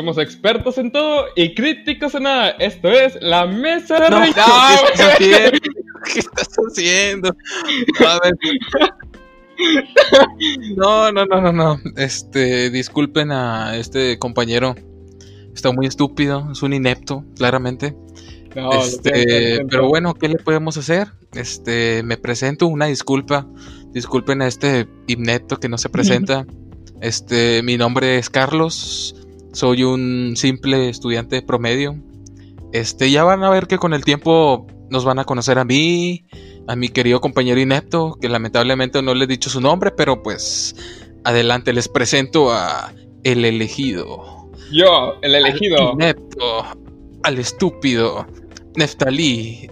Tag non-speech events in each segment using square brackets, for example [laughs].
somos expertos en todo y críticos en nada. Esto es la mesa de No, Rey- ¿qué, estás haciendo? ¿Qué estás haciendo? A ver. No, no, no, no, no. Este, disculpen a este compañero. Está muy estúpido, es un inepto, claramente. No, este, siento. pero bueno, ¿qué le podemos hacer? Este, me presento, una disculpa. Disculpen a este inepto que no se presenta. [laughs] Este, mi nombre es Carlos. Soy un simple estudiante promedio. Este, ya van a ver que con el tiempo nos van a conocer a mí, a mi querido compañero inepto, que lamentablemente no le he dicho su nombre, pero pues adelante les presento a el elegido. Yo, el elegido. Al inepto, al estúpido, Neftalí.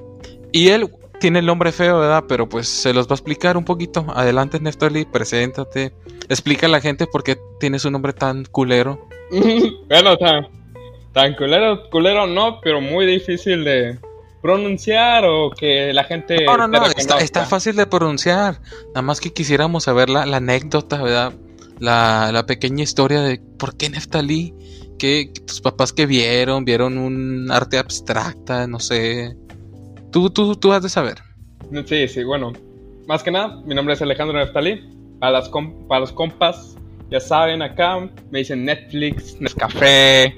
Y él tiene el nombre feo, ¿verdad? Pero pues se los va a explicar un poquito. Adelante, Neftalí, preséntate. Explica a la gente por qué tienes un nombre tan culero. [laughs] bueno, tan, tan culero, culero no, pero muy difícil de pronunciar o que la gente. No, no, no, está, está fácil de pronunciar. Nada más que quisiéramos saber la, la anécdota, ¿verdad? La, la pequeña historia de por qué Neftalí. Que tus papás que vieron, vieron un arte abstracta, no sé. Tú, tú, tú has de saber. Sí, sí, bueno. Más que nada, mi nombre es Alejandro Neftalí. Para, las para los compas, ya saben, acá me dicen Netflix, Nescafé,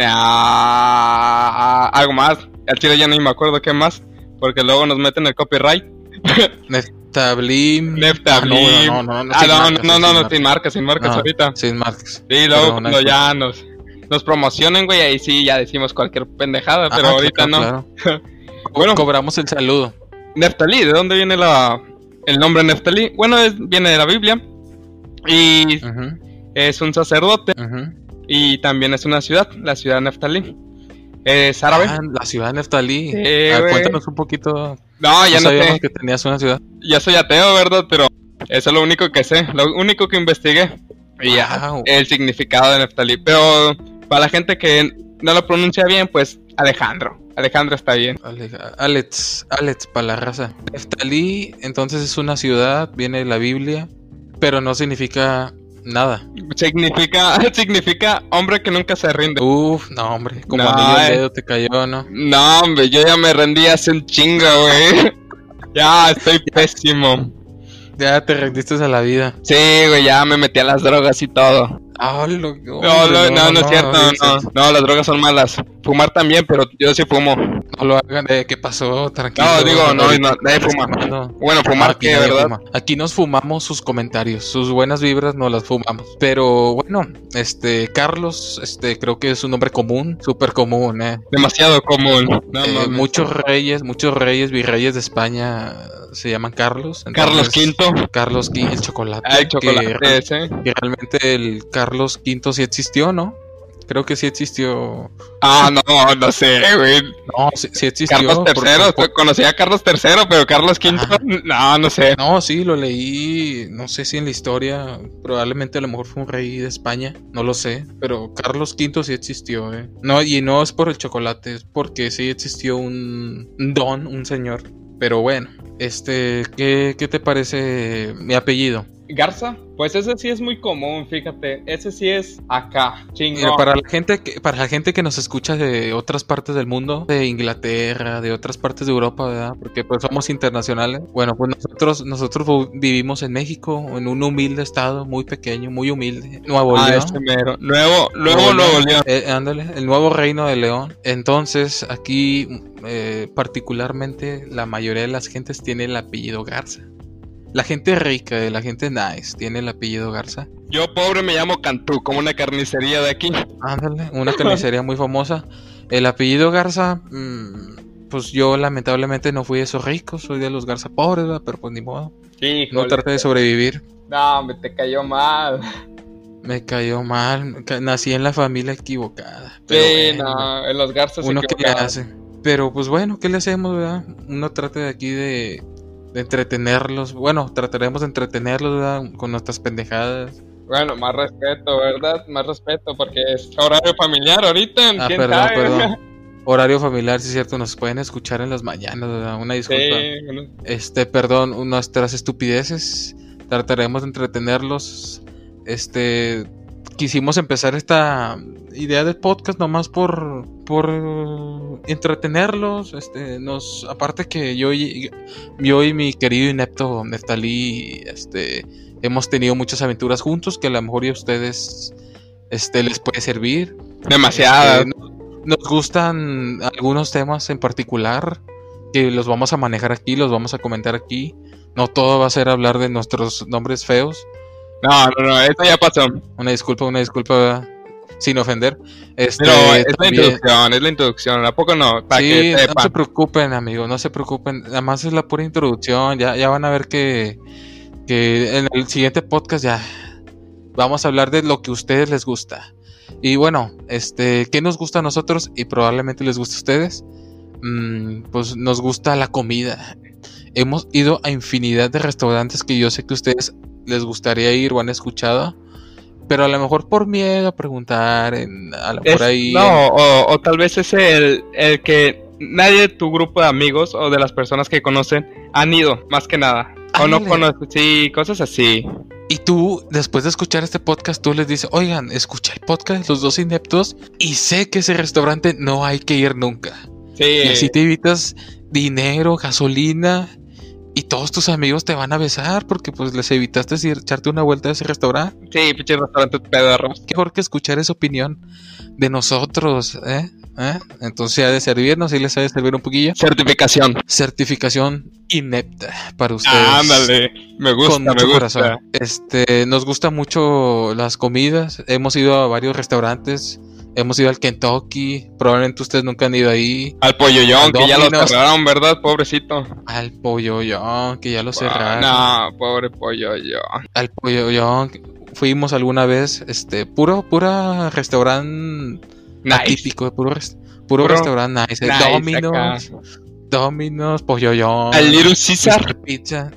ah, algo más. Al chile ya ni me acuerdo qué más, porque luego nos meten el copyright. [laughs] Neftablim. Neftablim. Ah, no, no, no, no, Ah, sin no, marcas, no, no, sin marcas, sin marcas No, ahorita. Sin marcas. Sí, luego cuando ya nos, nos promocionen, güey, ahí sí ya decimos cualquier pendejada, pero Ah, ahorita no. [laughs] Bueno, Cobramos el saludo. Neftalí, ¿de dónde viene la, el nombre Neftalí? Bueno, es- viene de la Biblia y es un sacerdote y también es una ciudad, la ciudad de Neftalí. Es árabe. Ah, la ciudad de Neftalí. Sí, A ver, güey. cuéntanos un poquito. no, ya no sabíamos sé. que tenías una ciudad. Ya soy ateo, ¿verdad? Pero eso es lo único que sé, lo único que investigué. Y ya, Wow. el significado de Neftalí. Pero para la gente que no lo pronuncia bien, pues Alejandro. Alejandro está bien. Ale- Alex, Alex para la raza. Neftalí, entonces es una ciudad, viene de la Biblia, pero no significa nada. Significa, [laughs] significa hombre que nunca se rinde. Uf, no, hombre, como No, anillo eh. dedo te cayó, ¿no? No, hombre, yo ya me rendí hace un chingo, güey. [laughs] ya, estoy pésimo. Ya te rendiste a la vida. Sí, güey, ya me metí a las drogas y todo. Lo- No, no, no, no, es cierto, no, no, las drogas son malas. Fumar también, pero yo sí fumo. No lo hagan, eh, ¿qué pasó? Tranquilo. No, digo, no, no, nadie fuma. Bueno, fumar Aquí nadie ¿verdad? fuma. Aquí nos fumamos sus comentarios, sus buenas vibras nos las fumamos. Pero bueno, este Carlos, este creo que es un nombre común, súper común, eh. Demasiado común. No, Eh, muchos reyes, muchos reyes, virreyes de España se llaman Carlos. Carlos V. Carlos V, el chocolate. Ay, que chocolate re- ese. que realmente el Carlos V sí existió, ¿no? Creo que sí existió. Ah, no, no sé, güey. No, sí, sí existió. Carlos porque- III, conocí a Carlos III, pero Carlos V, no, no sé. No, sí, lo leí, no sé si en la historia, probablemente a lo mejor fue un rey de España, no lo sé, pero Carlos V sí existió, ¿eh? No, y no es por el chocolate, es porque sí existió un un don, un señor. Pero bueno, este, ¿qué, qué te parece mi apellido? Garza, pues ese sí es muy común, fíjate. Ese sí es acá, chingón. para la gente que, para la gente que nos escucha de otras partes del mundo, de Inglaterra, de otras partes de Europa, ¿verdad? Porque pues somos internacionales. Bueno, pues nosotros, nosotros vivimos en México, en un humilde estado, muy pequeño, muy humilde. Nuevo Ah, León. mero. Nuevo, luego Nuevo León. Eh, ándale, el nuevo reino de León. Entonces, aquí, eh, particularmente, la mayoría de las gentes tiene el apellido Garza. La gente rica, eh, la gente nice, tiene el apellido Garza. Yo pobre me llamo Cantú, como una carnicería de aquí. Ándale, una carnicería muy famosa. El apellido Garza, mm, pues yo lamentablemente no fui de esos ricos, soy de los Garza pobres, ¿verdad? pero pues ni modo. Sí, No traté de sobrevivir. No, me te cayó mal. Me cayó mal, nací en la familia equivocada. pero Sí, bueno. no, en los garzas se uno que hace. Pero pues bueno, ¿qué le hacemos, verdad? Uno trata de aquí de, de entretenerlos. Bueno, trataremos de entretenerlos, ¿verdad? Con nuestras pendejadas. Bueno, más respeto, ¿verdad? Más respeto, porque es horario familiar ahorita. Ah, ¿Quién perdón, sabe? perdón. [laughs] Horario familiar, sí es cierto, nos pueden escuchar en las mañanas, ¿verdad? Una disculpa. Sí, bueno. Este, perdón, nuestras estupideces. Trataremos de entretenerlos. Este, quisimos empezar esta idea del podcast nomás por, por entretenerlos. Este, nos, aparte que yo y, yo y mi querido inepto Neftalí este, hemos tenido muchas aventuras juntos que a lo mejor y a ustedes este, les puede servir. Demasiadas. Este, nos gustan algunos temas en particular que los vamos a manejar aquí, los vamos a comentar aquí. No todo va a ser hablar de nuestros nombres feos. No, no, no, eso ya pasó. Una disculpa, una disculpa, sin ofender. Este, Pero es la introducción, es la introducción, ¿a poco no? sí, no se preocupen, amigo, no se preocupen. Además es la pura introducción, ya, ya van a ver que, que en el siguiente podcast ya vamos a hablar de lo que a ustedes les gusta. Y bueno, este, ¿qué nos gusta a nosotros? Y probablemente les guste a ustedes. Mm, pues nos gusta la comida. Hemos ido a infinidad de restaurantes que yo sé que ustedes les gustaría ir o han escuchado. Pero a lo mejor por miedo a preguntar, en, por ahí. No, o, tal vez es el, el que nadie de tu grupo de amigos o de las personas que conocen han ido, más que nada. O no conocen, sí, cosas así. Y tú, después de escuchar este podcast, tú les dices, oigan, escucha el podcast Los Dos Ineptos y sé que ese restaurante no hay que ir nunca. Sí. Y así te evitas dinero, gasolina y todos tus amigos te van a besar porque pues les evitaste echarte una vuelta a ese restaurante. Sí, pinche restaurante pedorros. Qué mejor que escuchar esa opinión de nosotros, ¿eh? ¿Eh? Entonces ha de servirnos y les ha de servir un poquillo. Certificación. Certificación inepta para ustedes. ándale, me gusta, me gusta. Corazón. Este, nos gusta mucho las comidas. Hemos ido a varios restaurantes Hemos ido al Kentucky, probablemente ustedes nunca han ido ahí. Al Polloyón, que ya lo cerraron, ¿verdad? Pobrecito. Al Polloyón, que ya lo cerraron. No, pobre Polloyón. Al Polloyón, fuimos alguna vez, este, puro, pura restaurante nice. típico, puro, puro, restaurante nice. nice Dominos, Dominos, Polloyón. Al Little Caesar. Pizza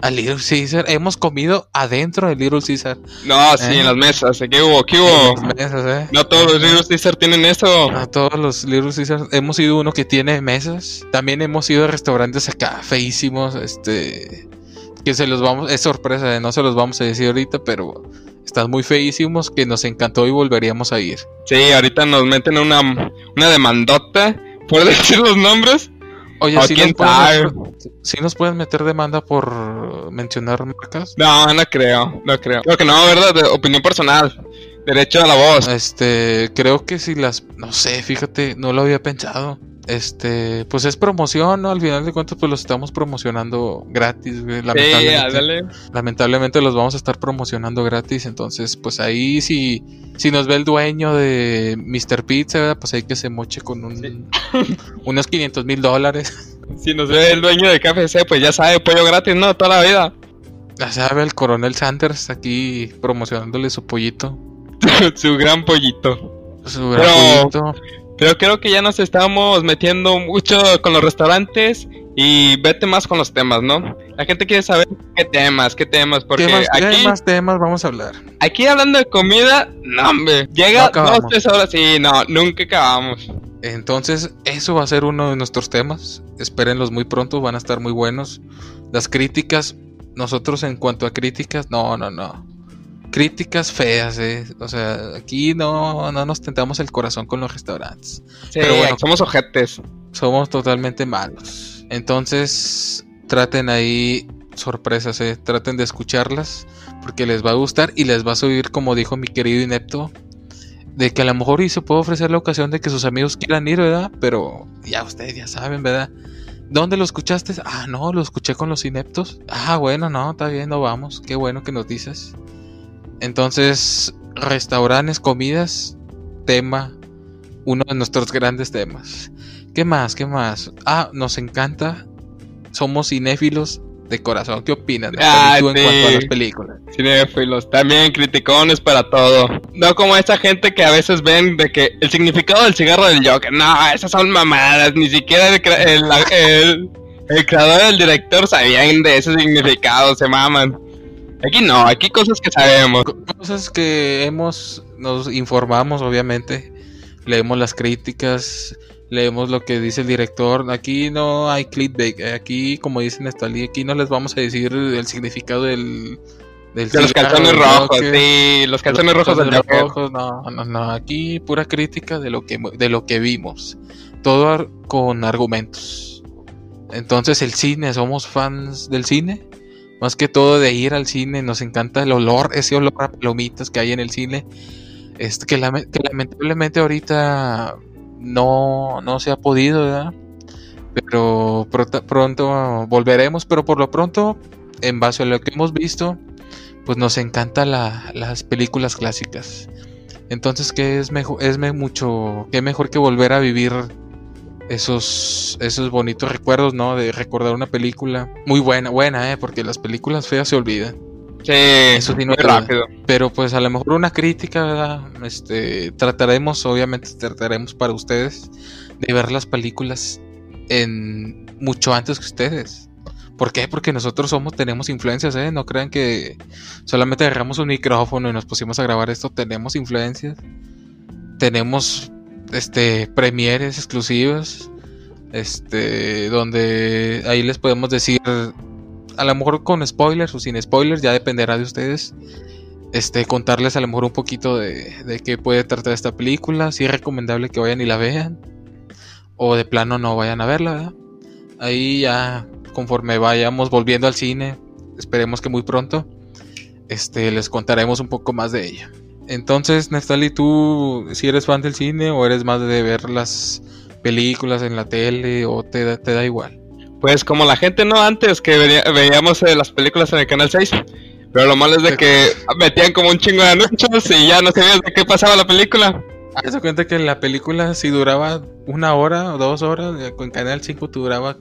a Little Caesar. Hemos comido adentro de Little Caesar. No, sí, en ¿Eh? las mesas. ¿Qué hubo? ¿Qué hubo? En las mesas, ¿eh? No todos los Little Caesar tienen eso. No todos los Little Caesar. Hemos ido uno que tiene mesas. También hemos ido a restaurantes acá feísimos. Este. Que se los vamos. Es sorpresa, no se los vamos a decir ahorita, pero. Están muy feísimos que nos encantó y volveríamos a ir. Sí, ahorita nos meten una, una demandota por [laughs] decir los nombres. Oye, si nos, pueden, nos pueden meter demanda por mencionar marcas? No, no creo, no creo. Creo que no, ¿verdad? De opinión personal. Derecho a la voz. Este, creo que si las, no sé, fíjate, no lo había pensado este, pues es promoción, ¿no? Al final de cuentas, pues los estamos promocionando gratis, Lamentablemente, lamentablemente los vamos a estar promocionando gratis. Entonces, pues ahí si, si nos ve el dueño de Mr. Pizza, pues hay que se moche con un, [laughs] unos 500 mil dólares. Si nos ve el dueño de KFC, pues ya sabe, pollo gratis, ¿no? Toda la vida. Ya sabe, el coronel Sanders aquí promocionándole su pollito. [laughs] su gran pollito. Su gran pollito. Pero creo que ya nos estamos metiendo mucho con los restaurantes y vete más con los temas, ¿no? La gente quiere saber qué temas, qué temas, porque ¿Qué aquí... más temas vamos a hablar? Aquí hablando de comida, no, hombre, llega dos, tres horas y no, nunca acabamos. Entonces, eso va a ser uno de nuestros temas. Espérenlos muy pronto, van a estar muy buenos. Las críticas, nosotros en cuanto a críticas, no, no, no críticas feas, ¿eh? O sea, aquí no, no nos tentamos el corazón con los restaurantes. Pero bueno, somos ojetes. Somos totalmente malos. Entonces, traten ahí sorpresas, ¿eh? Traten de escucharlas porque les va a gustar y les va a subir, como dijo mi querido inepto, de que a lo mejor y se puede ofrecer la ocasión de que sus amigos quieran ir, ¿verdad? Pero ya ustedes ya saben, ¿verdad? ¿Dónde lo escuchaste? Ah, no, lo escuché con los ineptos. Ah, bueno, no, está bien, no vamos. Qué bueno que nos dices. Entonces, restaurantes, comidas, tema, uno de nuestros grandes temas. ¿Qué más? ¿Qué más? Ah, nos encanta. Somos cinéfilos de corazón. ¿Qué opinas ah, tú en cuanto a las películas? Cinéfilos, también criticones para todo. No como esa gente que a veces ven de que el significado del cigarro del Joker, no, esas son mamadas, ni siquiera el, el, el creador del director sabían de ese significado, se maman. Aquí no, aquí cosas que sabemos. Cosas que hemos, nos informamos obviamente, leemos las críticas, leemos lo que dice el director. Aquí no hay clickbait, aquí como dicen Stalin, aquí no les vamos a decir el significado del, del De los calzones rojos, sí, los los calzones rojos del rojos, no, no, no, aquí pura crítica de lo que de lo que vimos. Todo ar- con argumentos. Entonces el cine, somos fans del cine. Más que todo de ir al cine, nos encanta el olor, ese olor a palomitas que hay en el cine. Este, que, lame- que lamentablemente ahorita no, no se ha podido, ¿verdad? Pero pronto volveremos, pero por lo pronto, en base a lo que hemos visto, pues nos encantan las películas clásicas. Entonces, ¿qué es mejor? Es mucho, qué mejor que volver a vivir esos, esos bonitos recuerdos, ¿no? De recordar una película muy buena, buena, ¿eh? Porque las películas feas se olvidan. Sí, Eso sí no duda. rápido. Pero pues a lo mejor una crítica, ¿verdad? Este, trataremos, obviamente trataremos para ustedes de ver las películas en mucho antes que ustedes. ¿Por qué? Porque nosotros somos, tenemos influencias, ¿eh? No crean que solamente agarramos un micrófono y nos pusimos a grabar esto, tenemos influencias. Tenemos este premieres exclusivas. Este, donde ahí les podemos decir a lo mejor con spoilers o sin spoilers, ya dependerá de ustedes. Este, contarles a lo mejor un poquito de, qué puede tratar esta película, si es recomendable que vayan y la vean, o de plano no vayan a verla. Ahí ya, conforme vayamos volviendo al cine, esperemos que muy pronto, este, les contaremos un poco más de ella. Entonces, Neftali, tú, si eres fan del cine o eres más de ver las películas en la tele o te da, te da igual. Pues como la gente no antes que veía- veíamos eh, las películas en el canal 6. Pero lo malo es de que [laughs] metían como un chingo de anuncios y ya no sabías de qué pasaba la película. Haz cuenta que la película si duraba una hora o dos horas, eh, con Canal 5 duraba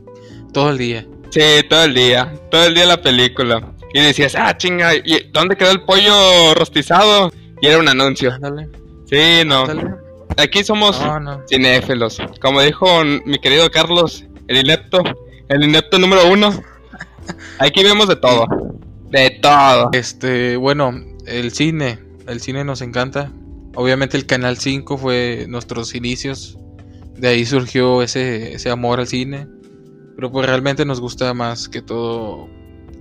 todo el día. Sí, todo el día, todo el día la película. Y decías, ah, chinga, ¿y dónde quedó el pollo rostizado? Y era un anuncio. Ándale, Sí, no. ándale. Aquí somos No, no. cinéfilos. Como dijo mi querido Carlos, el inepto, el inepto número uno. Aquí vemos de todo. De todo. Este, bueno, el cine, el cine nos encanta. Obviamente el Canal 5 fue nuestros inicios. De ahí surgió ese, ese amor al cine. Pero pues realmente nos gusta más que todo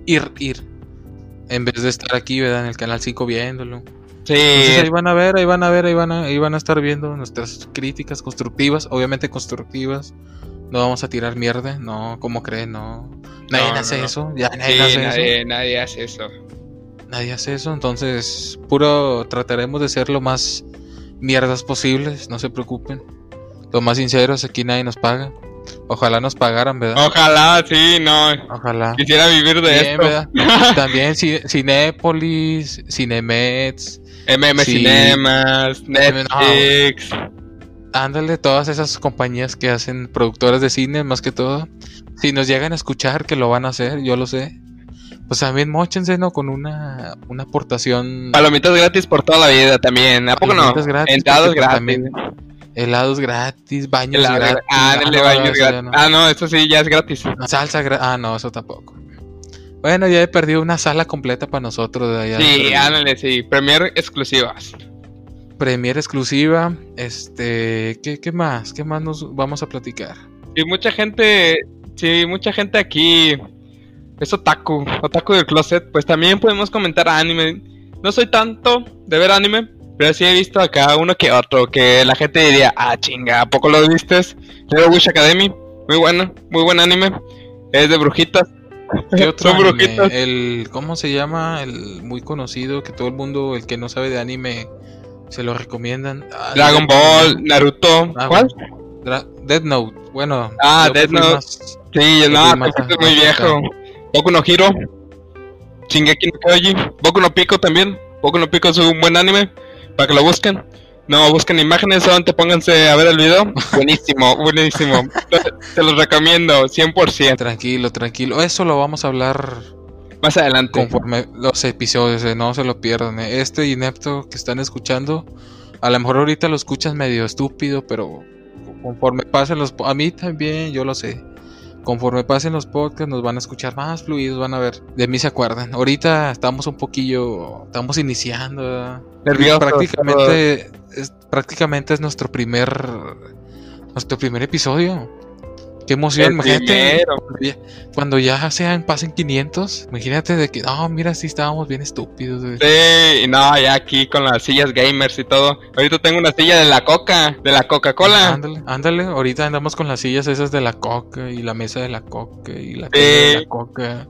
ir, ir. En vez de estar aquí, ¿verdad? En el Canal 5 viéndolo. Entonces ahí Sí, van a ver, ahí van a ver, ahí van a, ahí van a estar viendo nuestras críticas constructivas, obviamente constructivas. No vamos a tirar mierda, no, como creen, no. Nadie No, hace no, no. eso, ya nadie sí, hace eso. nadie, nadie hace eso. Nadie hace eso, entonces puro trataremos de ser lo más mierdas posibles, no se preocupen. Lo más sinceros, aquí nadie nos paga. Ojalá nos pagaran, ¿verdad? Ojalá, sí, no. Ojalá. Quisiera vivir de Bien, esto. ¿verdad? [laughs] También Ci- Cinépolis, Cinemets, MM Sí. Cinemas, Netflix. Ándale, todas esas compañías que hacen productoras de cine, más que todo. Si nos llegan a escuchar, que lo van a hacer, yo lo sé. Pues también mochense, ¿no? Con una, una aportación. Palomitas gratis por toda la vida también. ¿A poco no? Palomitas gratis, Entradas porque, pues, gratis. también Helados gratis, baños Helado gratis. gra- Ah, dale, no, baños gratis. no. Ah, no, eso sí, ya es gratis. Salsa gratis. Ah, no, eso tampoco. Bueno, ya he perdido una sala completa para nosotros. de allá Sí, ándale, sí. Premier exclusivas. Premier exclusiva. Este, ¿qué, ¿qué más? ¿Qué más nos vamos a platicar? Y mucha gente, sí, mucha gente aquí es otaku, otaku del closet. Pues también podemos comentar anime. No soy tanto de ver anime, pero sí he visto acá uno que otro que la gente diría, ah, chinga, ¿a poco lo vistes? Leo Wish Academy, muy bueno, muy buen anime. Es de brujitas. ¿Qué [laughs] otro Son anime? brujitas. El, ¿Cómo se llama? El muy conocido que todo el mundo, el que no sabe de anime, se lo recomiendan. Ah, Dragon Ball, Naruto. Ah, ¿Cuál? Dra- Death Note. Bueno. Ah, fui Note. más- Sí, no, más es muy viejo. Boku no Hero. Shingeki no Kyoji. Boku no Pico también. Boku no Pico es un buen anime. Para que lo busquen. No, busquen imágenes, solamente pónganse a ver el video. [laughs] Buenísimo, buenísimo. Te los recomiendo, 100%. Tranquilo, tranquilo. Eso lo vamos a hablar Más adelante. conforme los episodios, eh, no se lo pierdan. eh. Este inepto que están escuchando, a lo mejor ahorita lo escuchas medio estúpido, pero conforme pasen los... A mí también, yo lo sé. Conforme pasen los podcasts nos van a escuchar más fluidos, van a ver. De mí se acuerdan. Ahorita estamos un poquillo... Estamos iniciando. prácticamente, es, prácticamente es nuestro primer... Nuestro primer episodio. Qué emoción, El imagínate. cuando ya- sean, pasen 500, imagínate de que, no, mira, sí estábamos bien estúpidos, güey. Sí, y no, ya aquí con las sillas gamers y todo. Ahorita tengo una silla de la Coca, de la Coca-Cola. Ándale, ándale, ahorita andamos con las sillas esas de la coca y la mesa de la coca y la Sí. de la coca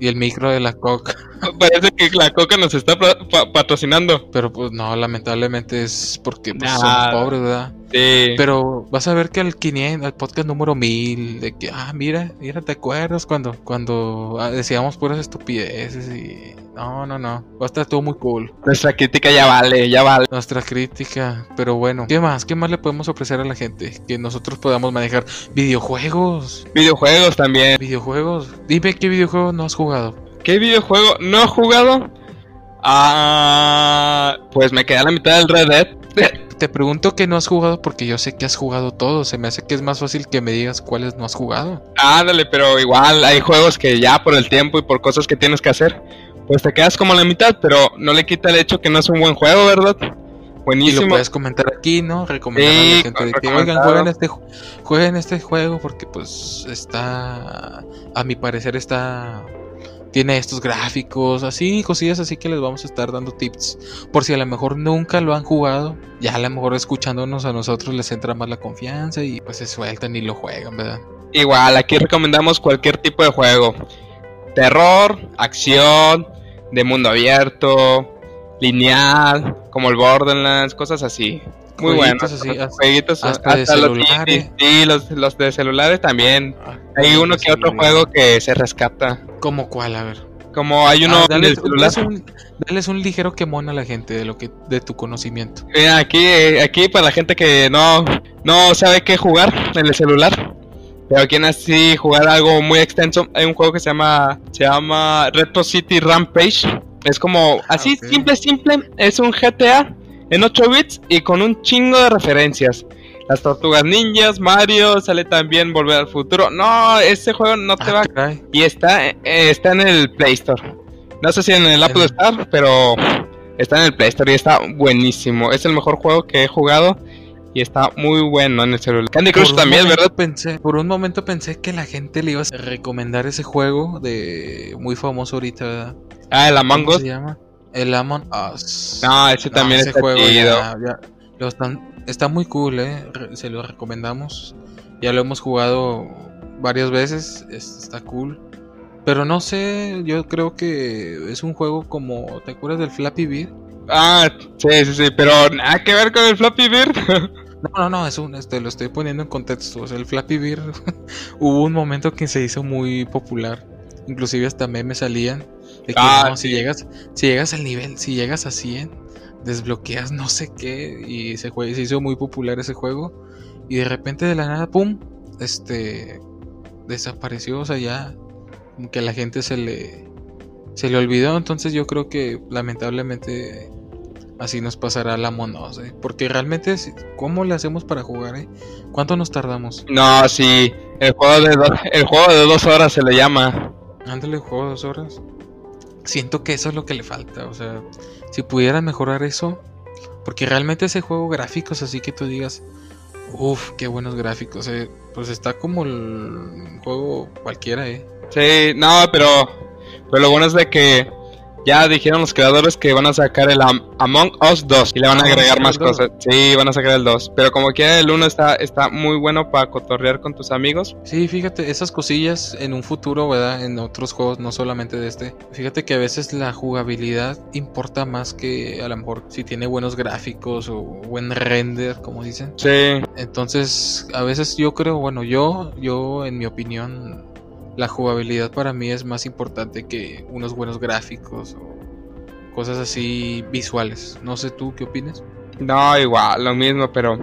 y el micro de la coca. [laughs] Parece que la Coca nos está pa- pa- patrocinando. Pero pues no, lamentablemente es porque pues, Nah. somos pobres, ¿verdad? Sí. Pero vas a ver que al 500, al podcast número 1000, de que, ah, mira, mira, ¿te acuerdas cuando, cuando ah, decíamos puras estupideces y... No, no, no, va a estar todo muy cool. Nuestra crítica ya vale, ya vale. Nuestra crítica, pero bueno, ¿qué más? ¿Qué más le podemos ofrecer a la gente? Que nosotros podamos manejar videojuegos. Videojuegos también. Videojuegos. Dime qué videojuego no has jugado. ¿Qué videojuego no he jugado? Ah, pues me quedé a la mitad del Red Dead. [laughs] Te pregunto que no has jugado porque yo sé que has jugado todo. Se me hace que es más fácil que me digas cuáles no has jugado. Ándale, pero igual hay juegos que ya por el tiempo y por cosas que tienes que hacer, pues te quedas como a la mitad, pero no le quita el hecho que no es un buen juego, ¿verdad? Y lo Buenísimo. puedes comentar aquí, ¿no? Recomendar a Sí, la gente de que, oigan, jueguen este, ju- jueguen este juego porque pues está, a mi parecer está, tiene estos gráficos, así, cosillas así que les vamos a estar dando tips. Por si a lo mejor nunca lo han jugado, ya a lo mejor escuchándonos a nosotros les entra más la confianza y pues se sueltan y lo juegan, ¿verdad? Igual, aquí recomendamos cualquier tipo de juego. Terror, acción, de mundo abierto, lineal, como el Borderlands, cosas así. Muy bueno. Jueguitos así, hasta- Jueguitos hasta de los celulares. sí, los, los de celulares también. Ah, Hay uno sí, que otro juego que se rescata. ¿Cómo cuál? A ver. Como hay uno Ah, en dales, el celular. dales un, dales un ligero quemón a la gente de lo que de tu conocimiento. Mira, aquí, eh, aquí para la gente que no, no sabe qué jugar en el celular. Pero quieren así jugar algo muy extenso. Hay un juego que se llama. Se llama Retro City Rampage. Es como. Así, ok. simple, simple. Es un GTA en 8 bits y con un chingo de referencias. Las tortugas ninjas, Mario, sale también Volver al futuro. No, ese juego no te Ah, va a caray. y está, eh, está en el Play Store. No sé si en el Apple En- Store, pero está en el Play Store y está buenísimo. Es el mejor juego que he jugado y está muy bueno en el celular. Candy Crush también, ¿verdad? Pensé, por un momento pensé que la gente le iba a recomendar ese juego de muy famoso ahorita, ¿verdad? Ah, el Among ¿Cómo Us. se llama? El Among Us. No, ese No, también ese está juego chido. ya- ya lo están- está muy cool, ¿eh? Se lo recomendamos. Ya lo hemos jugado varias veces. es- está cool. Pero no sé, yo creo que es un juego como. ¿Te acuerdas del Flappy Bird? Ah, sí, sí, sí, pero nada que ver con el Floppy Bird. [laughs] No, no, no, es un, este, lo estoy poniendo en contexto. O sea, el Flappy Bird [laughs] hubo un momento que se hizo muy popular. Inclusive hasta memes salían. De que Ah, no, si llegas, si llegas al nivel, si llegas a 100, desbloqueas no sé qué. Y se, se hizo muy popular ese juego. Y de repente de la nada, pum, este desapareció. O sea, ya como que a la gente se le se le olvidó. Entonces yo creo que lamentablemente así nos pasará la monos, ¿eh? Porque realmente, ¿cómo le hacemos para jugar, eh? ¿Cuánto nos tardamos? No, sí, el juego de, do- el juego de dos horas se le llama. Ándale, juego dos horas. Siento que eso es lo que le falta, o sea, si pudieran mejorar eso, porque realmente ese juego gráficos, así que tú digas, uff, qué buenos gráficos, eh, pues está como el juego cualquiera, eh. Sí, no, pero, pero lo bueno es de que ya dijeron los creadores que van a sacar el Am- Among Us 2 y le van a Ah, agregar ¿van a más cosas. Sí, van a sacar el 2. Pero como quiera, el 1 está, está muy bueno para cotorrear con tus amigos. Sí, fíjate, esas cosillas en un futuro, ¿verdad? En otros juegos, no solamente de este. Fíjate que a veces la jugabilidad importa más que a lo mejor si tiene buenos gráficos o buen render, como dicen. Sí, Entonces, a veces yo creo, bueno, yo, yo en mi opinión, la jugabilidad para mí es más importante que unos buenos gráficos o cosas así visuales. No sé tú qué opinas. no, igual, lo mismo, pero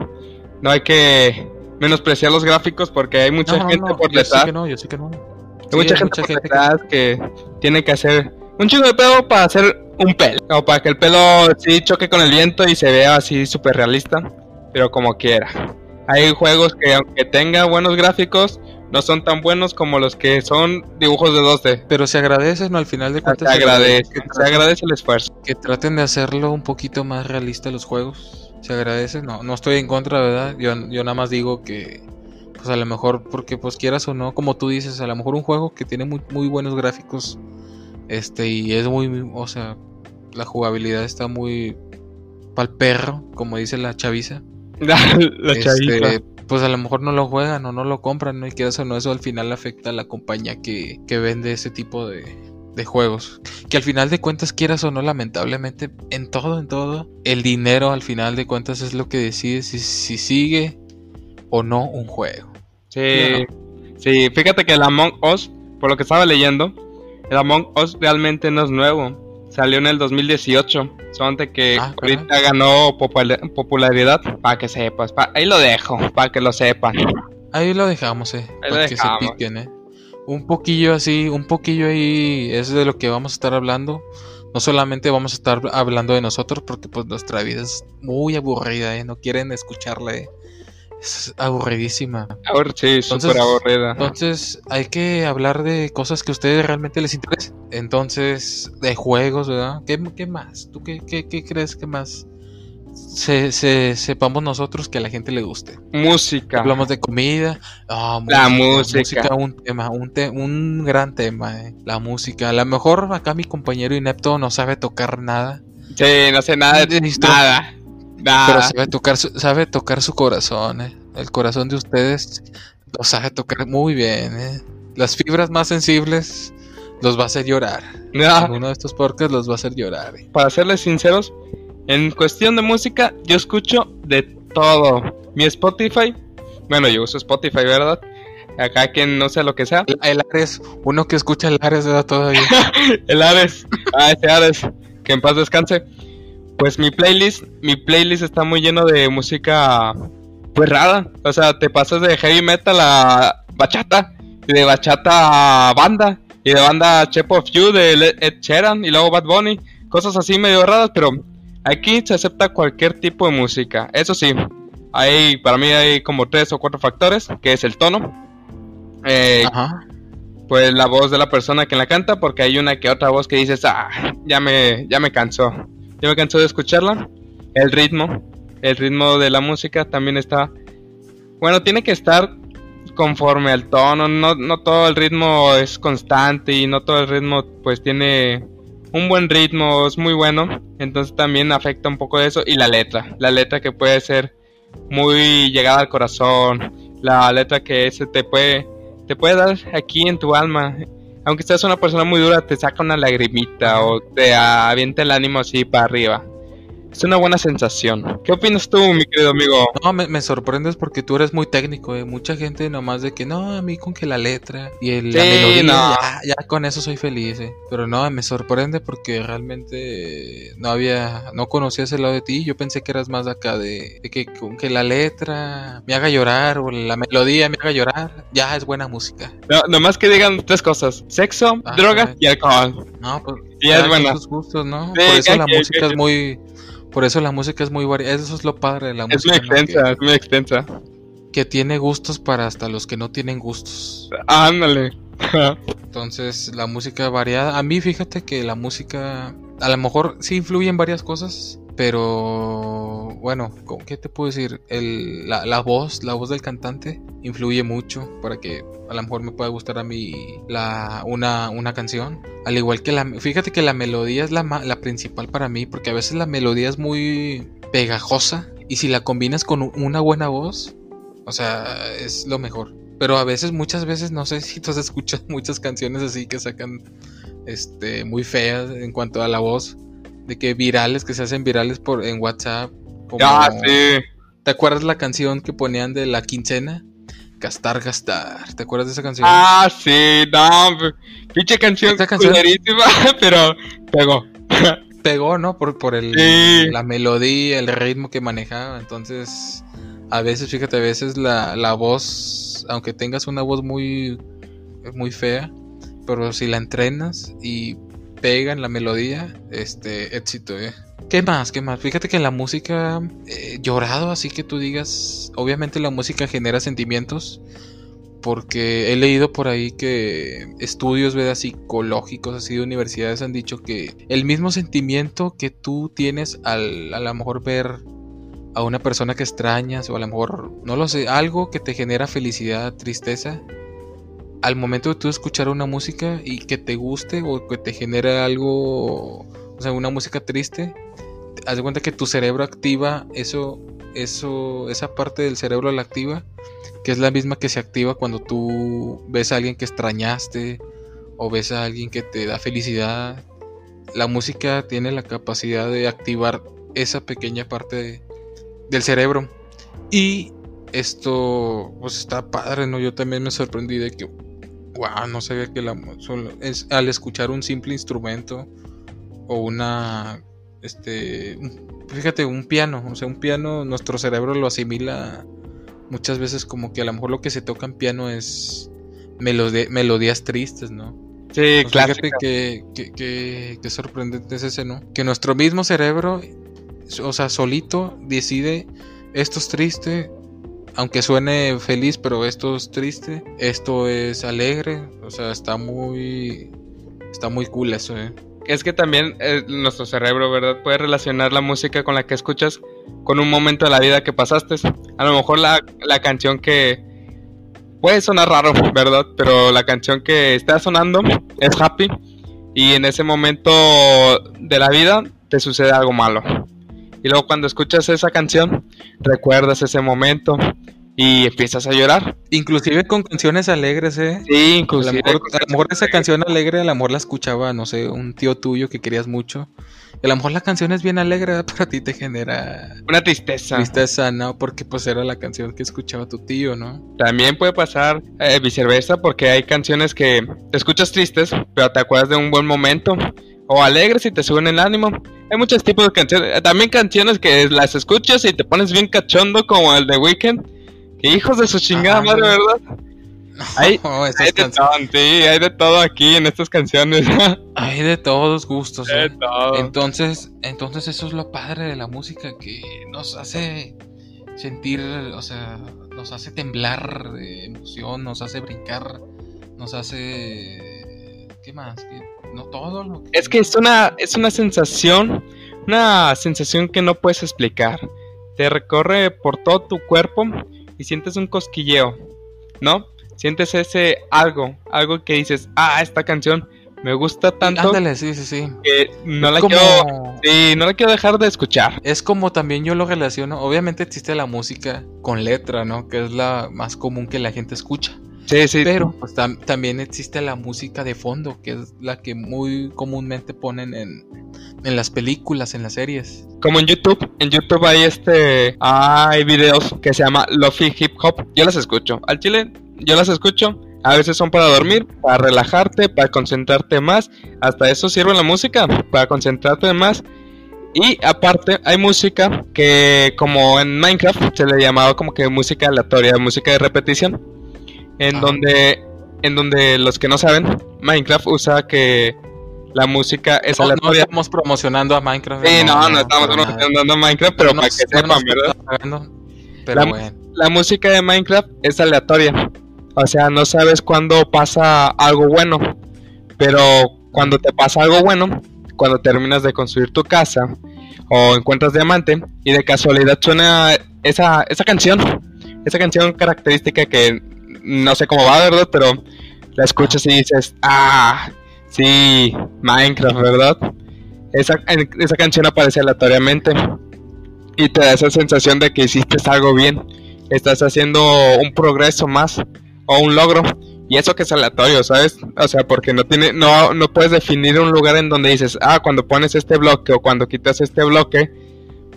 no hay que menospreciar los gráficos porque hay mucha No, no, gente no, por detrás. que no, yo sé que no. Hay Sí, mucha hay gente mucha por gente detrás que... tiene que hacer un chingo de pedo para hacer un pelo. O para que el pelo sí choque con el viento y se vea así súper realista. Pero como quiera. Hay juegos que aunque tengan buenos gráficos, no son tan buenos como los que son dibujos de 2D. Pero se agradece, ¿no? Al final de Se cuentas. agradece, que se agradece el esfuerzo. que traten de hacerlo un poquito más realista los juegos. Se agradece. No, no estoy en contra, ¿verdad? Yo, yo nada más digo que pues a lo mejor porque pues quieras o no, como tú dices, a lo mejor un juego que tiene muy, muy buenos gráficos, este, y es muy, o sea, la jugabilidad está muy pal perro, como dice la chaviza. [laughs] la Este, chaviza. Pues a lo mejor no lo juegan o no lo compran, ¿no? Y quieras o no, eso al final afecta a la compañía que, que vende ese tipo de, de juegos. Que al final de cuentas, quieras o no, lamentablemente, en todo, en todo, el dinero al final de cuentas es lo que decide si, si sigue o no un juego. Sí, sí, fíjate que el Among Us, por lo que estaba leyendo, el Among Us realmente no es nuevo. Salió en el 2018. Solamente que Ah, ahorita ganó popula- popularidad. Para que sepas. pa- ahí lo dejo, para que lo sepan. Ahí lo dejamos, eh. Ahí lo para que se piquen, eh. Un poquillo así, un poquillo ahí es de lo que vamos a estar hablando. No solamente vamos a estar hablando de nosotros, porque pues nuestra vida es muy aburrida, eh. No quieren escucharla, eh. Es aburridísima. Ahora sí, Entonces- súper aburrida. Entonces hay que hablar de cosas que a ustedes realmente les interesen. Entonces, de juegos, ¿verdad? ¿Qué, qué más? ¿Tú qué, qué- qué crees que más se, se- sepamos nosotros que a la gente le guste? Música. Hablamos de comida. ah, La música. un tema, un, te- un gran tema, eh. La música. A lo mejor acá mi compañero inepto no sabe tocar nada, Sí, no sé nada de nada. Pero sabe tocar, su, sabe tocar su corazón, eh. El corazón de ustedes lo sabe tocar muy bien, eh. Las fibras más sensibles los va a hacer llorar. Uno de estos podcasts los va a hacer llorar. eh. para serles sinceros, en cuestión de música, yo escucho de todo. Mi Spotify, bueno, yo uso Spotify, ¿verdad? Acá quien no sé lo que sea. El, el Ares, uno que escucha el Ares ¿verdad? todavía. [laughs] El Ares. Ah, ese Ares. Que en paz descanse. Pues mi playlist, mi playlist está muy lleno de música pues rara. O sea, te pasas de heavy metal a bachata. Y de bachata a banda. Y de banda a Shape of You de Ed Sheeran. Y luego Bad Bunny. Cosas así medio raras, pero aquí se acepta cualquier tipo de música. Eso sí, hay, para mí hay como tres o cuatro factores, que es el tono. Eh, Ajá. pues la voz de la persona que la canta, porque hay una que otra voz que dices, ah, ya me, ya me cansó, ya me cansó de escucharla. El ritmo, el ritmo de la música también está, bueno, tiene que estar conforme al tono, no, no todo el ritmo es constante y no todo el ritmo pues tiene un buen ritmo, es muy bueno, entonces también afecta un poco de eso y la letra, la letra que puede ser muy llegada al corazón, la letra que se te puede te puede dar aquí en tu alma. Aunque seas una persona muy dura, te saca una lagrimita o te avienta el ánimo así para arriba. Es una buena sensación. ¿Qué opinas tú, mi querido amigo? No, me, me sorprendes porque tú eres muy técnico, eh. Mucha gente nomás de que no, a mí con que la letra y el, la melodía, no. ya, ya con eso soy feliz, eh. Pero no, me sorprende porque realmente no había, no conocía ese lado de ti. Yo pensé que eras más acá de, de que con que la letra me haga llorar o la melodía me haga llorar, ya es buena música. No, nomás que digan tres cosas: sexo, Ah, drogas y alcohol. No, pues Y es buena. gustos, ¿no? Sí, por eso la música es muy, por eso la música es muy variada. Eso es lo padre de la Es muy música. ¿no? Que- extensa, es muy extensa. que tiene gustos para hasta los que no tienen gustos. Ándale. Entonces, la música variada. A mí, fíjate que la música a lo mejor sí influye en varias cosas, pero bueno, ¿cómo- ¿qué te puedo decir? El, la, la voz, la voz del cantante influye mucho para que a lo mejor me pueda gustar a mí la, una, una canción. Al igual que la... Fíjate que la melodía es la, la principal para mí, porque a veces la melodía es muy pegajosa y si la combinas con una buena voz, o sea, es lo mejor. Pero a veces, muchas veces, no sé [laughs] si tú has escuchado muchas canciones así que sacan este muy feas en cuanto a la voz. De que virales, que se hacen virales por en WhatsApp. como- Ah, sí. ¿Te acuerdas la canción que ponían de la quincena? Gastar, gastar. ¿Te acuerdas de esa canción? Ah, sí, no. p- Pinche canción, Esta canción- [laughs] pero pegó. [laughs] Pegó, ¿no? Por, por el, Sí. la melodía, el ritmo que manejaba. Entonces, a veces, fíjate, a veces la, la voz, aunque tengas una voz muy, muy fea, pero si la entrenas y pega en la melodía, este, éxito, ¿eh? ¿Qué más? ¿Qué más? Fíjate que la música, eh, llorado, así que tú digas, obviamente la música genera sentimientos, porque he leído por ahí que estudios ¿verdad? psicológicos, así de universidades han dicho que el mismo sentimiento que tú tienes al a lo mejor ver a una persona que extrañas o a lo mejor, no lo sé, algo que te genera felicidad, tristeza, al momento de tú escuchar una música y que te guste o que te genere algo, o sea, una música triste, haz de cuenta que tu cerebro activa eso, eso, esa parte del cerebro la activa, que es la misma que se activa cuando tú ves a alguien que extrañaste o ves a alguien que te da felicidad. La música tiene la capacidad de activar esa pequeña parte del cerebro. Y esto, pues está padre, ¿no? Yo también me sorprendí de que, wow, no sabía que la es al escuchar un simple instrumento o una, este, fíjate, un piano, o sea, un piano, nuestro cerebro lo asimila muchas veces como que a lo mejor lo que se toca en piano es melodías tristes, ¿no? Sí, claro. Fíjate que, que, que sorprendente es ese, ¿no? Que nuestro mismo cerebro o sea, solito decide, esto es triste, aunque suene feliz, pero esto es triste, esto es alegre, o sea, está muy, está muy cool eso, ¿eh? Es que también eh, nuestro cerebro, ¿verdad? Puede relacionar la música con la que escuchas con un momento de la vida que pasaste. A lo mejor la, la canción que puede sonar raro, ¿verdad? Pero la canción que está sonando es happy y en ese momento de la vida te sucede algo malo. Y luego cuando escuchas esa canción, recuerdas ese momento y empiezas a llorar. Inclusive con canciones alegres, ¿eh? Sí, inclusive. A lo mejor, esa canción alegre, a lo mejor la escuchaba, no sé, un tío tuyo que querías mucho. A lo mejor la canción es bien alegre, pero [laughs] a ti te genera... Una tristeza. Tristeza, ¿no? Porque pues era la canción que escuchaba tu tío, ¿no? También puede pasar eh, viceversa, porque hay canciones que te escuchas tristes, pero te acuerdas de un buen momento o alegres y te suben el ánimo. Hay muchos tipos de canciones. También canciones que las escuchas y te pones bien cachondo, como el de Weekend. Que hijos de su chingada madre, ¿verdad? Hay, [laughs] hay, de todo, sí, hay de todo aquí en estas canciones. [laughs] hay de todos gustos. ¿eh? Entonces, entonces eso es lo padre de la música que nos hace sentir, o sea, nos hace temblar de emoción, nos hace brincar, nos hace ¿qué más? No todo lo Es que es una, es una sensación, una sensación que no puedes explicar. Te recorre por todo tu cuerpo y sientes un cosquilleo, ¿no? Sientes ese algo, algo que dices, ah, esta canción me gusta tanto. Ándale, sí, sí, sí. Que no la, quiero, sí, no la quiero dejar de escuchar. Es como también yo lo relaciono. Obviamente existe la música con letra, ¿no? Que es la más común que la gente escucha. Sí, sí. Pero pues, también existe la música de fondo, que es la que muy comúnmente ponen en, en las películas, en las series. Como en YouTube, en YouTube hay este hay videos que se llama Lofi Hip Hop. Yo las escucho. Al chile, yo las escucho. A veces son para dormir, para relajarte, para concentrarte más. Hasta eso sirve la música, para concentrarte más. Y aparte, hay música que, como en Minecraft, se le llamaba como que música aleatoria, música de repetición en donde en donde los que no saben, Minecraft usa que la música es no, aleatoria. No estamos promocionando a Minecraft. Sí, no, no, estamos promocionando a Minecraft, pero, para que sepan, ¿verdad? Pero la, bueno. la música de Minecraft es aleatoria. O sea, no sabes cuándo pasa algo bueno. Pero cuando te pasa algo bueno, cuando terminas de construir tu casa o encuentras diamante y de casualidad suena esa, esa canción, esa canción característica que no sé cómo va, ¿verdad? Pero la escuchas y dices, ah, sí, Minecraft, ¿verdad? Esa, esa canción aparece aleatoriamente y te da esa sensación de que hiciste algo bien, estás haciendo un progreso más o un logro. Y eso que es aleatorio, ¿sabes? O sea, porque no tiene, no, no puedes definir un lugar en donde dices, ah, cuando pones este bloque o cuando quitas este bloque,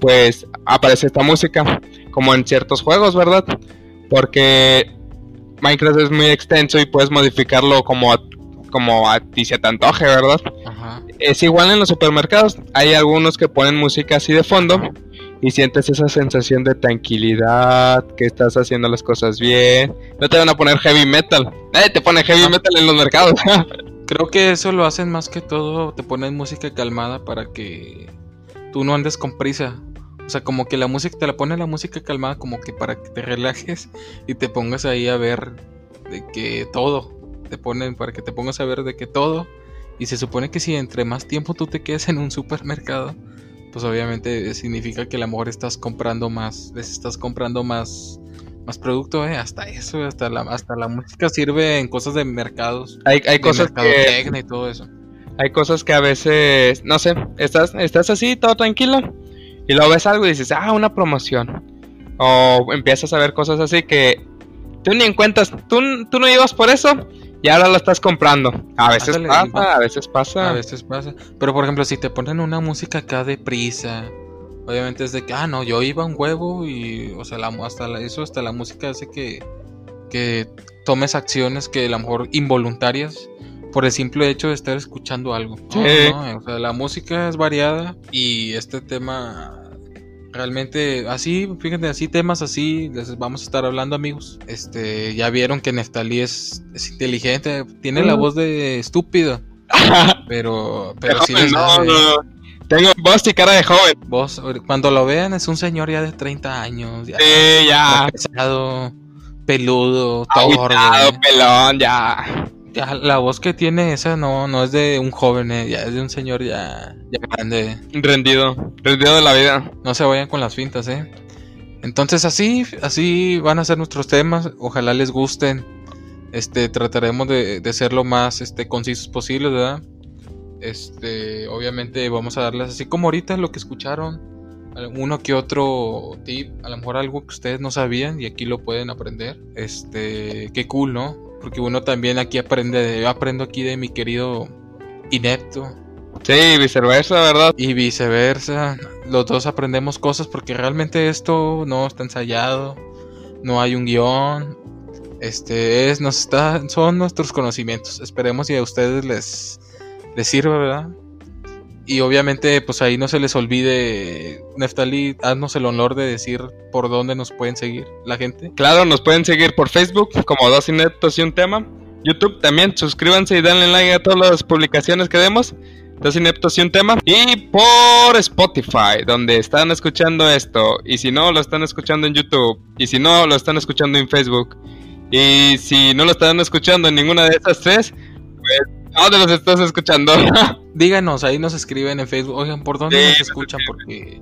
pues aparece esta música, como en ciertos juegos, ¿verdad? Porque Minecraft es muy extenso y puedes modificarlo como a, como a ti se te antoje, ¿verdad? Es igual en los supermercados. Hay algunos que ponen música así de fondo y sientes esa sensación de tranquilidad, que estás haciendo las cosas bien. No te van a poner heavy metal. Nadie te pone heavy metal en los mercados. [laughs] Creo que eso lo hacen más que todo, te ponen música calmada para que tú no andes con prisa. O sea, como que la música, te la pone la música calmada como que para que te relajes y te pongas ahí a ver de que todo. Te ponen para que te pongas a ver de que todo. Y se supone que si entre más tiempo tú te quedes en un supermercado, pues obviamente significa que a lo mejor estás comprando más, les estás comprando más, más producto, ¿eh? Hasta eso, hasta la, hasta la música sirve en cosas de mercados. Hay, hay de cosas que, mercadotecnia y todo eso. hay cosas que a veces, no sé, estás, estás así, todo tranquilo, y luego ves algo y dices, ah, una promoción. O empiezas a ver cosas así que tú ni en cuentas, tú, tú no ibas por eso y ahora lo estás comprando. A veces pasa, a veces pasa. A veces pasa. Pero por ejemplo, si te ponen una música acá de prisa, obviamente es de que, ah, no, yo iba a un huevo y, o sea, la, hasta la- eso, hasta la música hace que, que tomes acciones que a lo mejor involuntarias por el simple hecho de estar escuchando algo. Sí. ¿No? O sea, la música es variada y este tema realmente así, fíjate, así temas así les vamos a estar hablando amigos. Este, ya vieron que Neftalí es, es inteligente, tiene la Mm. voz de estúpido, [laughs] pero pero sí no, sabe. no, no. Tengo voz y cara de joven. Vos, cuando lo vean, es un señor ya de 30 años, ya Sí, ya. pesado, peludo, Agüitado, torpe. pelón, ya. Ya, la voz que tiene esa no, no es de un joven, eh, ya es de un señor ya, ya grande. Rendido. Rendido de la vida. No se vayan con las fintas, eh. Entonces así, así van a ser nuestros temas. Ojalá les gusten. Este, trataremos de, de ser lo más este, concisos posibles, ¿verdad? Este, obviamente vamos a darles así como ahorita lo que escucharon. Uno que otro tip, a lo mejor algo que ustedes no sabían y aquí lo pueden aprender. Este, qué cool, ¿no? Porque uno también aquí aprende, yo aprendo aquí de mi querido inepto. Sí, viceversa, ¿verdad? Y viceversa, los dos aprendemos cosas porque realmente esto no está ensayado, no hay un guion, este es, nos está, son nuestros conocimientos. Esperemos y a ustedes les, les sirva, ¿verdad? Y obviamente, pues ahí no se les olvide, Neftali, haznos el honor de decir por dónde nos pueden seguir la gente. Claro, nos pueden seguir por Facebook como Dos Ineptos y un tema. YouTube también, suscríbanse y denle like a todas las publicaciones que demos. Dos Ineptos y un tema. Y por Spotify, donde están escuchando esto. Y si no, lo están escuchando en YouTube. Y si no, lo están escuchando en Facebook. Y si no lo están escuchando en ninguna de esas tres, pues, ¿dónde los estás escuchando? [laughs] Díganos, ahí nos escriben en Facebook, oigan, ¿por dónde Sí, nos nos escuchan? Porque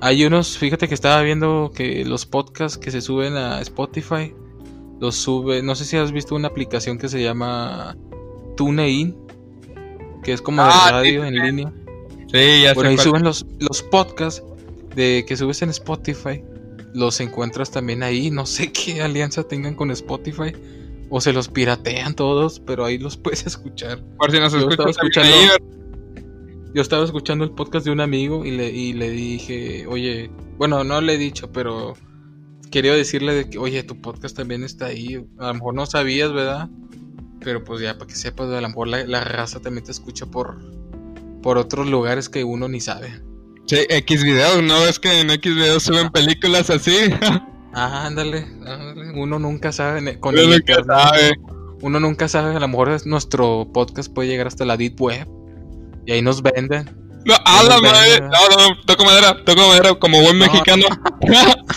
hay unos, fíjate que estaba viendo que los podcasts que se suben a Spotify, los sube, no sé si has visto una aplicación que se llama TuneIn, que es como de Ah, radio sí, en línea. sí, ya Bueno, ahí cuál- suben los, los podcasts de que subes en Spotify, los encuentras también ahí, no sé qué alianza tengan con Spotify. O se los piratean todos, pero ahí los [laughs] puedes escuchar. Por si nos Yo estaba escuchando- Yo estaba escuchando el podcast de un amigo y le, y le dije, oye, bueno, no le he dicho, pero quería decirle de que, oye, tu podcast también está ahí. A lo mejor no sabías, ¿verdad? Pero pues ya, para que sepas, a lo mejor la, la raza también te escucha por, por otros lugares que uno ni sabe. Sí, X videos, ¿no? Es que en X videos suben películas así. [laughs] Ah, ándale, ándale, uno nunca sabe con Uno nunca sabe. Uno nunca sabe, a lo mejor es- nuestro podcast puede llegar hasta la deep web y ahí nos venden. No, a la madre. No, no, toco madera, toco madera como buen No. mexicano. [laughs]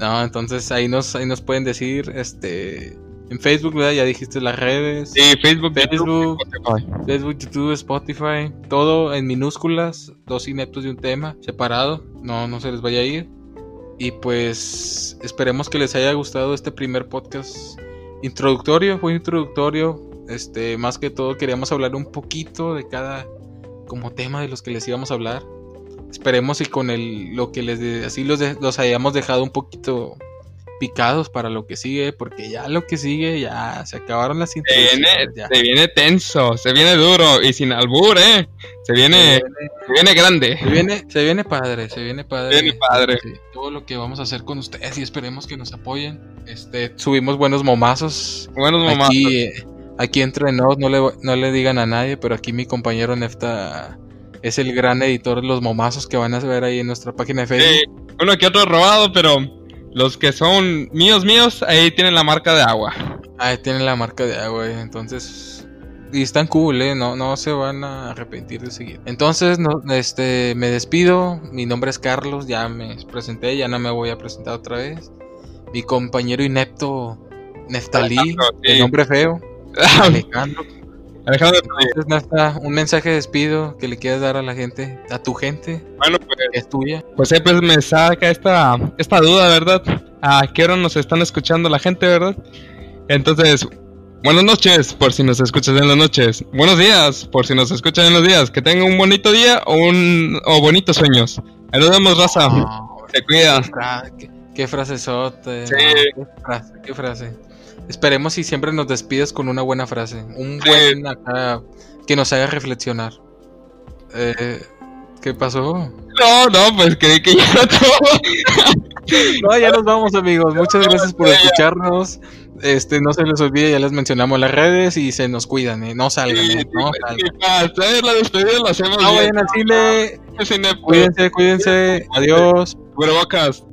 No, entonces ahí nos, ahí nos pueden decir, este, en Facebook, ¿verdad? Ya dijiste las redes. Sí, Facebook, Facebook. Spotify. Facebook, YouTube, Spotify, todo en minúsculas, dos ineptos de un tema, separado, no, no se les vaya a ir. Y pues esperemos que les haya gustado este primer podcast introductorio, fue introductorio, este, más que todo queríamos hablar un poquito de cada como tema de los que les íbamos a hablar. Esperemos y con el lo que les de- así los, los hayamos dejado un poquito picados para lo que sigue, porque ya lo que sigue ya se acabaron las Se viene, introducciones. se viene tenso, se viene duro y sin albur, ¿eh? Se viene, se viene grande. Se viene, se viene padre, se viene padre. Se viene padre. Todo lo que vamos a hacer con ustedes y esperemos que nos apoyen. Este, subimos buenos momazos. Buenos mamás. Aquí, eh, aquí entre nos, no le, no le digan a nadie, pero aquí mi compañero Nefta es el gran editor de los momazos que van a ver ahí en nuestra página de Facebook. Sí, uno que otro robado, pero los que son míos, míos, ahí tienen la marca de agua. Ahí tienen la marca de agua, eh, entonces. Y están cool, eh, no, no se van a arrepentir de seguir. Entonces, no, este, me despido. Mi nombre es Carlos, ya me presenté, ya no me voy a presentar otra vez. Mi compañero inepto Neftalí, Alejandro, sí. de nombre feo, [laughs] Alejandro. Alejandro, Entonces, Nasta, un mensaje de despido que le quieras dar a la gente, a tu gente, bueno, pues, que es tuya. pues siempre me saca esta, esta duda, ¿verdad? ¿A qué hora nos están escuchando la gente, verdad? Entonces, buenas noches, por si nos escuchas en las noches. Buenos días, por si nos escuchan en los días. Que tengan un bonito día o, un, o bonitos sueños. Ahí nos vemos, raza. Oh, Se cuida. qué, qué frasesote. Sí. no, qué frase, qué frase. Esperemos y siempre nos despides con una buena frase. Un buen acá que nos haga reflexionar. Eh, ¿Qué pasó? No, no, pues creí que ya todo. [laughs] No, ya nos vamos, amigos. Muchas gracias por escucharnos. Este, no se les olvide, ya les mencionamos las redes y se nos cuidan, ¿eh? No salgan, Sí, ¿eh? No salgan. la despedida la hacemos No bien. vayan al cine. Cine, pues, Cuídense, cuídense. Adiós. Cubrebocas.